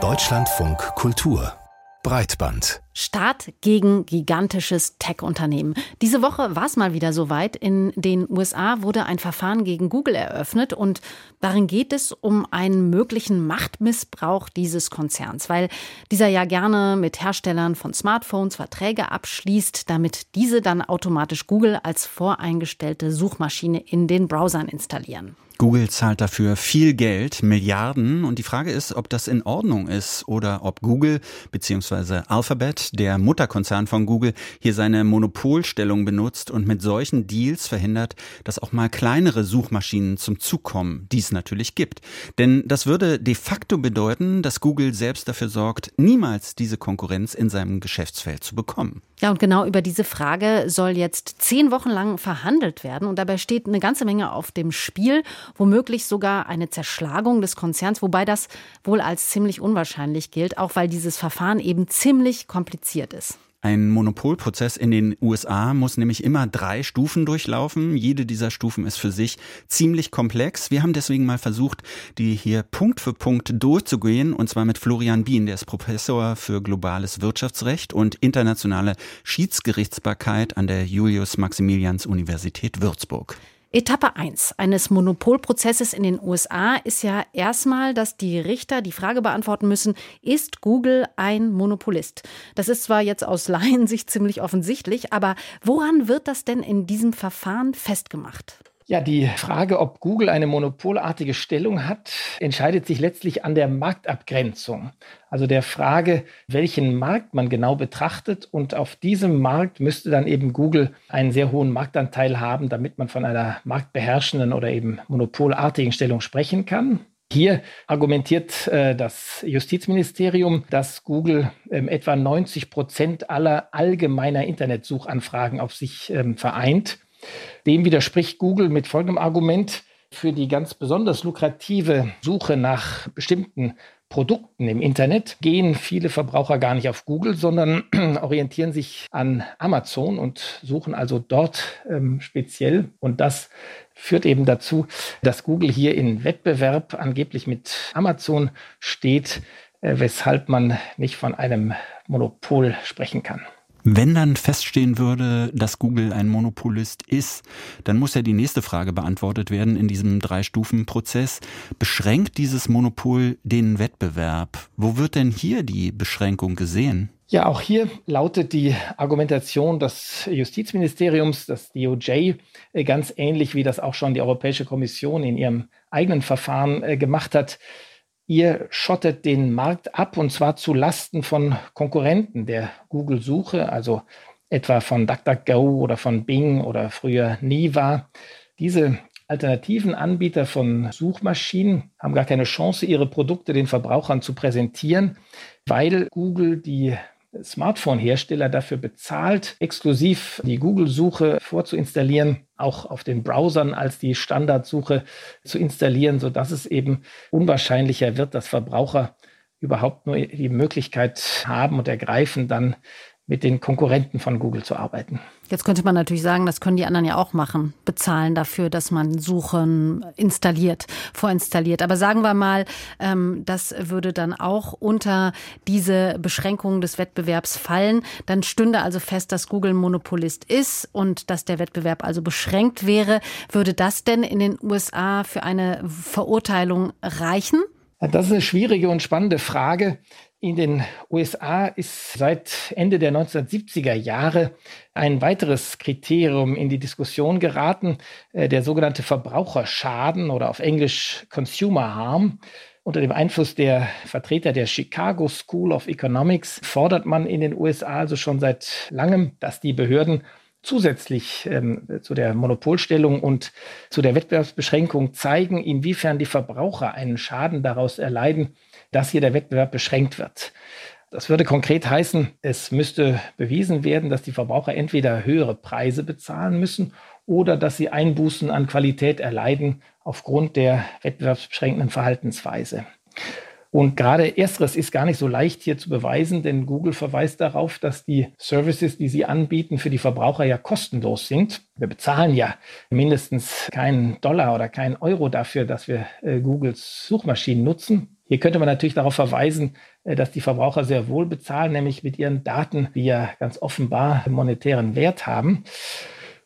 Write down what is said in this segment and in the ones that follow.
Deutschlandfunk Kultur Breitband. Staat gegen gigantisches Tech-Unternehmen. Diese Woche war es mal wieder soweit. In den USA wurde ein Verfahren gegen Google eröffnet und darin geht es um einen möglichen Machtmissbrauch dieses Konzerns, weil dieser ja gerne mit Herstellern von Smartphones Verträge abschließt, damit diese dann automatisch Google als voreingestellte Suchmaschine in den Browsern installieren. Google zahlt dafür viel Geld, Milliarden. Und die Frage ist, ob das in Ordnung ist oder ob Google bzw. Alphabet, der Mutterkonzern von Google, hier seine Monopolstellung benutzt und mit solchen Deals verhindert, dass auch mal kleinere Suchmaschinen zum Zug kommen, die es natürlich gibt. Denn das würde de facto bedeuten, dass Google selbst dafür sorgt, niemals diese Konkurrenz in seinem Geschäftsfeld zu bekommen. Ja, und genau über diese Frage soll jetzt zehn Wochen lang verhandelt werden. Und dabei steht eine ganze Menge auf dem Spiel womöglich sogar eine Zerschlagung des Konzerns, wobei das wohl als ziemlich unwahrscheinlich gilt, auch weil dieses Verfahren eben ziemlich kompliziert ist. Ein Monopolprozess in den USA muss nämlich immer drei Stufen durchlaufen. Jede dieser Stufen ist für sich ziemlich komplex. Wir haben deswegen mal versucht, die hier Punkt für Punkt durchzugehen, und zwar mit Florian Bien, der ist Professor für globales Wirtschaftsrecht und internationale Schiedsgerichtsbarkeit an der Julius-Maximilians-Universität Würzburg. Etappe 1 eines Monopolprozesses in den USA ist ja erstmal, dass die Richter die Frage beantworten müssen, ist Google ein Monopolist? Das ist zwar jetzt aus Laiensicht ziemlich offensichtlich, aber woran wird das denn in diesem Verfahren festgemacht? Ja, die Frage, ob Google eine monopolartige Stellung hat, entscheidet sich letztlich an der Marktabgrenzung. Also der Frage, welchen Markt man genau betrachtet. Und auf diesem Markt müsste dann eben Google einen sehr hohen Marktanteil haben, damit man von einer marktbeherrschenden oder eben monopolartigen Stellung sprechen kann. Hier argumentiert äh, das Justizministerium, dass Google ähm, etwa 90 Prozent aller allgemeiner Internetsuchanfragen auf sich ähm, vereint. Dem widerspricht Google mit folgendem Argument. Für die ganz besonders lukrative Suche nach bestimmten Produkten im Internet gehen viele Verbraucher gar nicht auf Google, sondern orientieren sich an Amazon und suchen also dort ähm, speziell. Und das führt eben dazu, dass Google hier in Wettbewerb angeblich mit Amazon steht, äh, weshalb man nicht von einem Monopol sprechen kann. Wenn dann feststehen würde, dass Google ein Monopolist ist, dann muss ja die nächste Frage beantwortet werden in diesem Drei-Stufen-Prozess. Beschränkt dieses Monopol den Wettbewerb? Wo wird denn hier die Beschränkung gesehen? Ja, auch hier lautet die Argumentation des Justizministeriums, das DOJ, äh, ganz ähnlich wie das auch schon die Europäische Kommission in ihrem eigenen Verfahren äh, gemacht hat. Ihr schottet den Markt ab und zwar zu Lasten von Konkurrenten der Google-Suche, also etwa von DuckDuckGo oder von Bing oder früher Niva. Diese alternativen Anbieter von Suchmaschinen haben gar keine Chance, ihre Produkte den Verbrauchern zu präsentieren, weil Google die Smartphone-Hersteller dafür bezahlt, exklusiv die Google-Suche vorzuinstallieren, auch auf den Browsern als die Standardsuche zu installieren, sodass es eben unwahrscheinlicher wird, dass Verbraucher überhaupt nur die Möglichkeit haben und ergreifen, dann mit den Konkurrenten von Google zu arbeiten. Jetzt könnte man natürlich sagen, das können die anderen ja auch machen, bezahlen dafür, dass man Suchen installiert, vorinstalliert. Aber sagen wir mal, ähm, das würde dann auch unter diese Beschränkungen des Wettbewerbs fallen. Dann stünde also fest, dass Google Monopolist ist und dass der Wettbewerb also beschränkt wäre. Würde das denn in den USA für eine Verurteilung reichen? Das ist eine schwierige und spannende Frage. In den USA ist seit Ende der 1970er Jahre ein weiteres Kriterium in die Diskussion geraten, äh, der sogenannte Verbraucherschaden oder auf Englisch Consumer Harm. Unter dem Einfluss der Vertreter der Chicago School of Economics fordert man in den USA also schon seit langem, dass die Behörden zusätzlich ähm, zu der Monopolstellung und zu der Wettbewerbsbeschränkung zeigen, inwiefern die Verbraucher einen Schaden daraus erleiden, dass hier der Wettbewerb beschränkt wird. Das würde konkret heißen, es müsste bewiesen werden, dass die Verbraucher entweder höhere Preise bezahlen müssen oder dass sie Einbußen an Qualität erleiden aufgrund der wettbewerbsbeschränkenden Verhaltensweise. Und gerade ersteres ist gar nicht so leicht hier zu beweisen, denn Google verweist darauf, dass die Services, die sie anbieten, für die Verbraucher ja kostenlos sind. Wir bezahlen ja mindestens keinen Dollar oder keinen Euro dafür, dass wir äh, Googles Suchmaschinen nutzen. Hier könnte man natürlich darauf verweisen, äh, dass die Verbraucher sehr wohl bezahlen, nämlich mit ihren Daten, die ja ganz offenbar monetären Wert haben.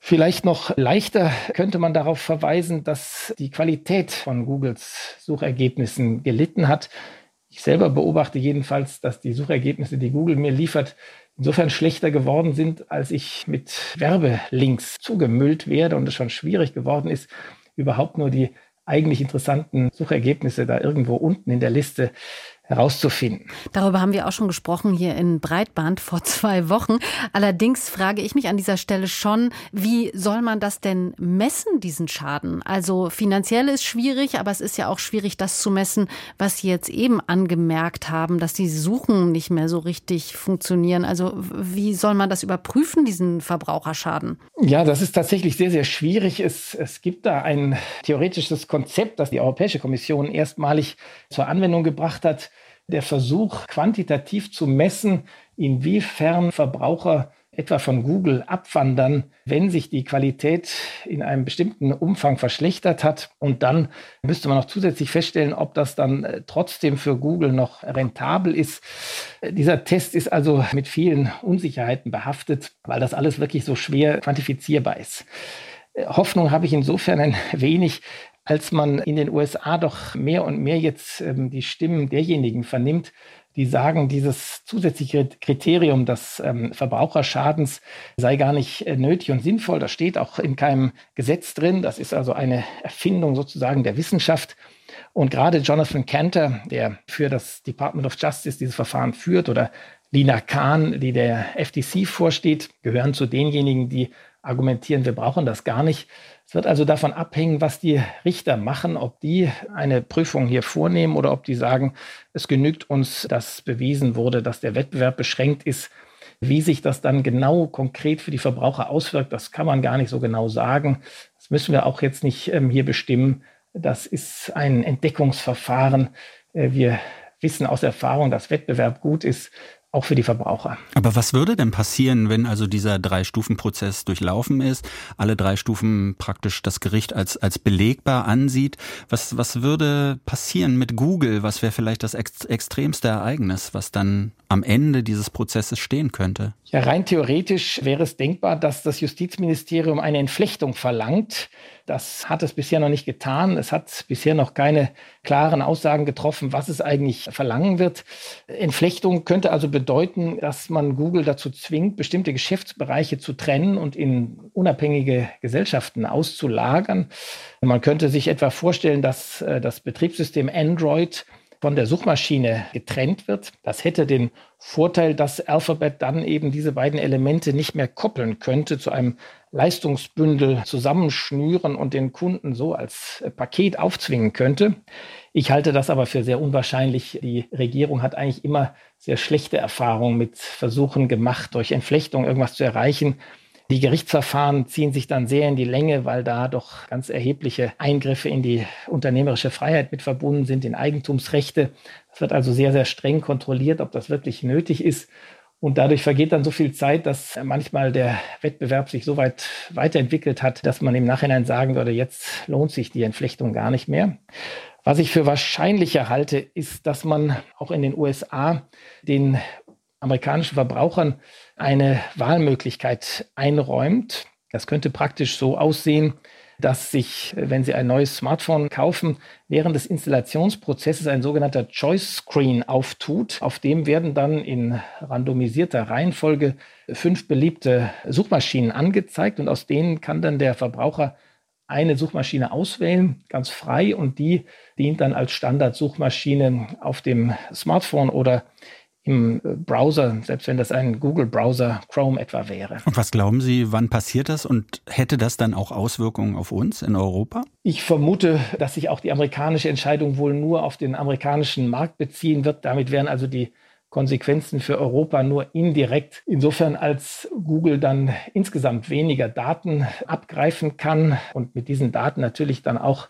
Vielleicht noch leichter könnte man darauf verweisen, dass die Qualität von Googles Suchergebnissen gelitten hat. Ich selber beobachte jedenfalls, dass die Suchergebnisse, die Google mir liefert, insofern schlechter geworden sind, als ich mit Werbelinks zugemüllt werde und es schon schwierig geworden ist, überhaupt nur die eigentlich interessanten Suchergebnisse da irgendwo unten in der Liste herauszufinden. Darüber haben wir auch schon gesprochen hier in Breitband vor zwei Wochen. Allerdings frage ich mich an dieser Stelle schon, wie soll man das denn messen, diesen Schaden? Also finanziell ist schwierig, aber es ist ja auch schwierig, das zu messen, was Sie jetzt eben angemerkt haben, dass die Suchen nicht mehr so richtig funktionieren. Also wie soll man das überprüfen, diesen Verbraucherschaden? Ja, das ist tatsächlich sehr, sehr schwierig. Es, es gibt da ein theoretisches Konzept, das die Europäische Kommission erstmalig zur Anwendung gebracht hat der Versuch, quantitativ zu messen, inwiefern Verbraucher etwa von Google abwandern, wenn sich die Qualität in einem bestimmten Umfang verschlechtert hat. Und dann müsste man noch zusätzlich feststellen, ob das dann äh, trotzdem für Google noch rentabel ist. Dieser Test ist also mit vielen Unsicherheiten behaftet, weil das alles wirklich so schwer quantifizierbar ist. Äh, Hoffnung habe ich insofern ein wenig, als man in den USA doch mehr und mehr jetzt ähm, die Stimmen derjenigen vernimmt, die sagen, dieses zusätzliche Kriterium des ähm, Verbraucherschadens sei gar nicht äh, nötig und sinnvoll. Das steht auch in keinem Gesetz drin. Das ist also eine Erfindung sozusagen der Wissenschaft. Und gerade Jonathan Cantor, der für das Department of Justice dieses Verfahren führt, oder Lina Kahn, die der FTC vorsteht, gehören zu denjenigen, die argumentieren, wir brauchen das gar nicht. Es wird also davon abhängen, was die Richter machen, ob die eine Prüfung hier vornehmen oder ob die sagen, es genügt uns, dass bewiesen wurde, dass der Wettbewerb beschränkt ist. Wie sich das dann genau konkret für die Verbraucher auswirkt, das kann man gar nicht so genau sagen. Das müssen wir auch jetzt nicht ähm, hier bestimmen. Das ist ein Entdeckungsverfahren. Äh, wir wissen aus Erfahrung, dass Wettbewerb gut ist auch für die Verbraucher. Aber was würde denn passieren, wenn also dieser Drei-Stufen-Prozess durchlaufen ist, alle drei Stufen praktisch das Gericht als, als belegbar ansieht? Was, was würde passieren mit Google? Was wäre vielleicht das ex extremste Ereignis, was dann am Ende dieses Prozesses stehen könnte? Ja, rein theoretisch wäre es denkbar, dass das Justizministerium eine Entflechtung verlangt. Das hat es bisher noch nicht getan. Es hat bisher noch keine klaren Aussagen getroffen, was es eigentlich verlangen wird. Entflechtung könnte also bedeuten, dass man Google dazu zwingt, bestimmte Geschäftsbereiche zu trennen und in unabhängige Gesellschaften auszulagern. Man könnte sich etwa vorstellen, dass äh, das Betriebssystem Android von der Suchmaschine getrennt wird. Das hätte den Vorteil, dass Alphabet dann eben diese beiden Elemente nicht mehr koppeln könnte, zu einem Leistungsbündel zusammenschnüren und den Kunden so als Paket aufzwingen könnte. Ich halte das aber für sehr unwahrscheinlich. Die Regierung hat eigentlich immer sehr schlechte Erfahrungen mit Versuchen gemacht, durch Entflechtung irgendwas zu erreichen. Die Gerichtsverfahren ziehen sich dann sehr in die Länge, weil da doch ganz erhebliche Eingriffe in die unternehmerische Freiheit mit verbunden sind, in Eigentumsrechte. Es wird also sehr, sehr streng kontrolliert, ob das wirklich nötig ist. Und dadurch vergeht dann so viel Zeit, dass manchmal der Wettbewerb sich so weit weiterentwickelt hat, dass man im Nachhinein sagen würde, jetzt lohnt sich die Entflechtung gar nicht mehr. Was ich für wahrscheinlicher halte, ist, dass man auch in den USA den amerikanischen Verbrauchern eine Wahlmöglichkeit einräumt. Das könnte praktisch so aussehen, dass sich, wenn Sie ein neues Smartphone kaufen, während des Installationsprozesses ein sogenannter Choice Screen auftut. Auf dem werden dann in randomisierter Reihenfolge fünf beliebte Suchmaschinen angezeigt und aus denen kann dann der Verbraucher eine Suchmaschine auswählen, ganz frei, und die dient dann als Standardsuchmaschine auf dem Smartphone oder im Browser, selbst wenn das ein Google-Browser Chrome etwa wäre. Und was glauben Sie, wann passiert das und hätte das dann auch Auswirkungen auf uns in Europa? Ich vermute, dass sich auch die amerikanische Entscheidung wohl nur auf den amerikanischen Markt beziehen wird. Damit wären also die Konsequenzen für Europa nur indirekt. Insofern als Google dann insgesamt weniger Daten abgreifen kann und mit diesen Daten natürlich dann auch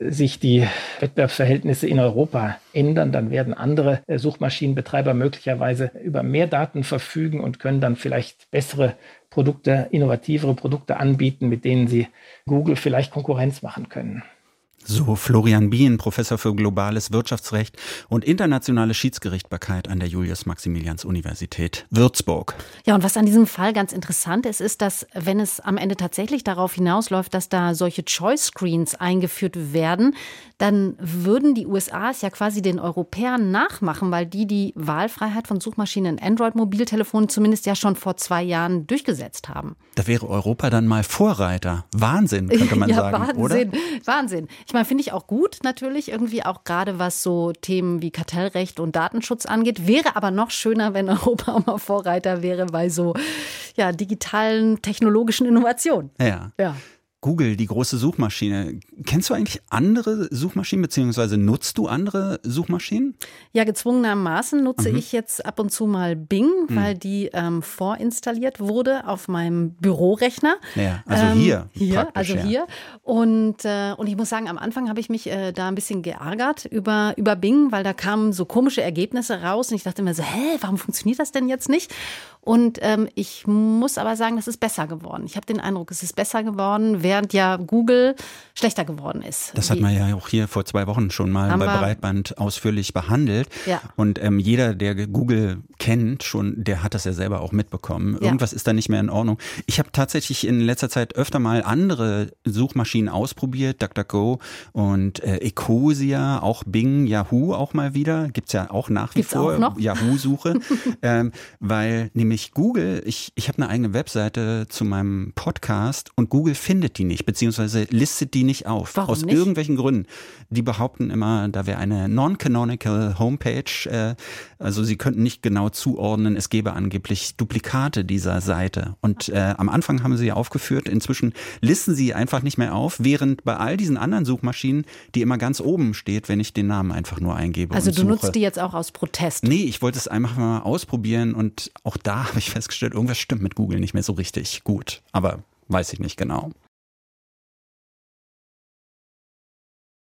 sich die Wettbewerbsverhältnisse in Europa ändern, dann werden andere äh, Suchmaschinenbetreiber möglicherweise über mehr Daten verfügen und können dann vielleicht bessere Produkte, innovativere Produkte anbieten, mit denen sie Google vielleicht Konkurrenz machen können. So Florian Bien, Professor für globales Wirtschaftsrecht und internationale Schiedsgerichtbarkeit an der Julius-Maximilians-Universität Würzburg. Ja, und was an diesem Fall ganz interessant ist, ist, dass wenn es am Ende tatsächlich darauf hinausläuft, dass da solche Choice Screens eingeführt werden, dann würden die USA es ja quasi den Europäern nachmachen, weil die die Wahlfreiheit von Suchmaschinen in Android-Mobiltelefonen zumindest ja schon vor zwei Jahren durchgesetzt haben. Da wäre Europa dann mal Vorreiter. Wahnsinn, könnte man ja, sagen, Wahnsinn, oder? Wahnsinn. Ich meine, finde ich auch gut, natürlich, irgendwie auch gerade was so Themen wie Kartellrecht und Datenschutz angeht. Wäre aber noch schöner, wenn Europa auch mal Vorreiter wäre bei so ja, digitalen, technologischen Innovationen. Ja. ja. Google, die große Suchmaschine. Kennst du eigentlich andere Suchmaschinen, beziehungsweise nutzt du andere Suchmaschinen? Ja, gezwungenermaßen nutze mhm. ich jetzt ab und zu mal Bing, mhm. weil die ähm, vorinstalliert wurde auf meinem Bürorechner. Ja, also ähm, hier. Hier, also ja. hier. Und, äh, und ich muss sagen, am Anfang habe ich mich äh, da ein bisschen geärgert über, über Bing, weil da kamen so komische Ergebnisse raus und ich dachte mir so, hä, warum funktioniert das denn jetzt nicht? Und ähm, ich muss aber sagen, das ist besser geworden. Ich habe den Eindruck, es ist besser geworden, während ja Google schlechter geworden ist. Das hat man ja auch hier vor zwei Wochen schon mal bei Breitband ausführlich behandelt. Ja. Und ähm, jeder, der Google kennt, schon, der hat das ja selber auch mitbekommen. Irgendwas ja. ist da nicht mehr in Ordnung. Ich habe tatsächlich in letzter Zeit öfter mal andere Suchmaschinen ausprobiert, DuckDuckGo und äh, Ecosia, auch Bing, Yahoo auch mal wieder. Gibt's ja auch nach wie Gibt's vor. Yahoo-Suche. ähm, weil nämlich Google, ich, ich habe eine eigene Webseite zu meinem Podcast und Google findet die nicht, beziehungsweise listet die nicht auf. Warum aus nicht? irgendwelchen Gründen. Die behaupten immer, da wäre eine non-canonical Homepage, äh, also sie könnten nicht genau zuordnen, es gäbe angeblich Duplikate dieser Seite. Und äh, am Anfang haben sie ja aufgeführt, inzwischen listen sie einfach nicht mehr auf, während bei all diesen anderen Suchmaschinen, die immer ganz oben steht, wenn ich den Namen einfach nur eingebe. Also du suche. nutzt die jetzt auch aus Protest? Nee, ich wollte es einfach mal ausprobieren und auch da habe ich festgestellt, irgendwas stimmt mit Google nicht mehr so richtig gut. Aber weiß ich nicht genau.